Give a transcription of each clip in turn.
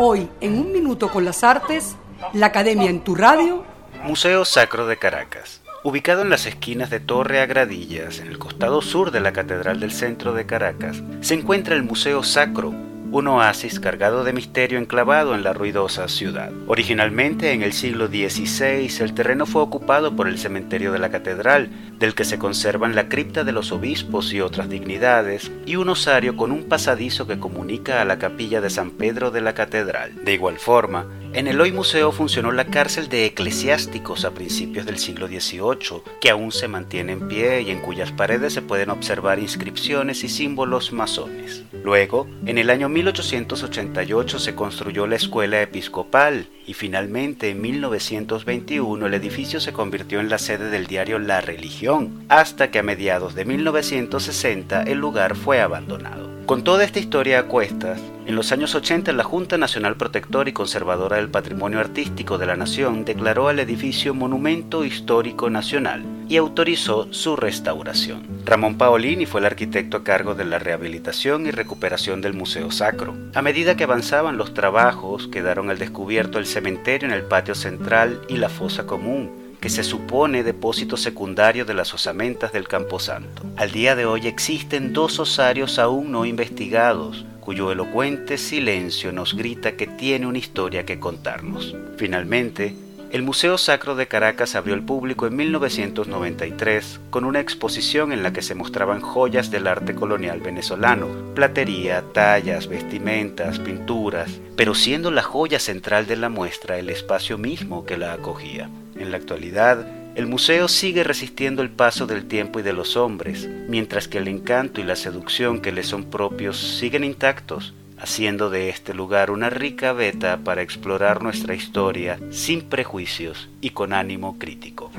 Hoy, en un minuto con las artes, la Academia en tu radio. Museo Sacro de Caracas. Ubicado en las esquinas de Torre Agradillas, en el costado sur de la Catedral del Centro de Caracas, se encuentra el Museo Sacro, un oasis cargado de misterio enclavado en la ruidosa ciudad. Originalmente en el siglo XVI el terreno fue ocupado por el cementerio de la catedral, del que se conservan la cripta de los obispos y otras dignidades, y un osario con un pasadizo que comunica a la capilla de San Pedro de la catedral. De igual forma, en el hoy museo funcionó la cárcel de eclesiásticos a principios del siglo XVIII, que aún se mantiene en pie y en cuyas paredes se pueden observar inscripciones y símbolos masones. Luego, en el año 1888 se construyó la escuela episcopal y finalmente en 1921 el edificio se convirtió en la sede del diario La Religión, hasta que a mediados de 1960 el lugar fue abandonado. Con toda esta historia a cuestas, en los años 80 la Junta Nacional Protectora y Conservadora del Patrimonio Artístico de la Nación declaró al edificio Monumento Histórico Nacional y autorizó su restauración. Ramón Paolini fue el arquitecto a cargo de la rehabilitación y recuperación del Museo Sacro. A medida que avanzaban los trabajos, quedaron al descubierto el cementerio en el patio central y la fosa común, que se supone depósito secundario de las osamentas del Camposanto. Al día de hoy existen dos osarios aún no investigados, cuyo elocuente silencio nos grita que tiene una historia que contarnos. Finalmente, el Museo Sacro de Caracas abrió al público en 1993 con una exposición en la que se mostraban joyas del arte colonial venezolano, platería, tallas, vestimentas, pinturas, pero siendo la joya central de la muestra el espacio mismo que la acogía. En la actualidad, el museo sigue resistiendo el paso del tiempo y de los hombres, mientras que el encanto y la seducción que le son propios siguen intactos, haciendo de este lugar una rica veta para explorar nuestra historia sin prejuicios y con ánimo crítico.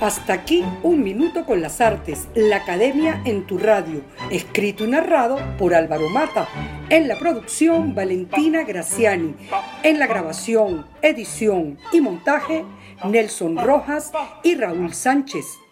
Hasta aquí un minuto con las artes, la academia en tu radio, escrito y narrado por Álvaro Mata, en la producción Valentina Graciani, en la grabación, edición y montaje Nelson Rojas y Raúl Sánchez.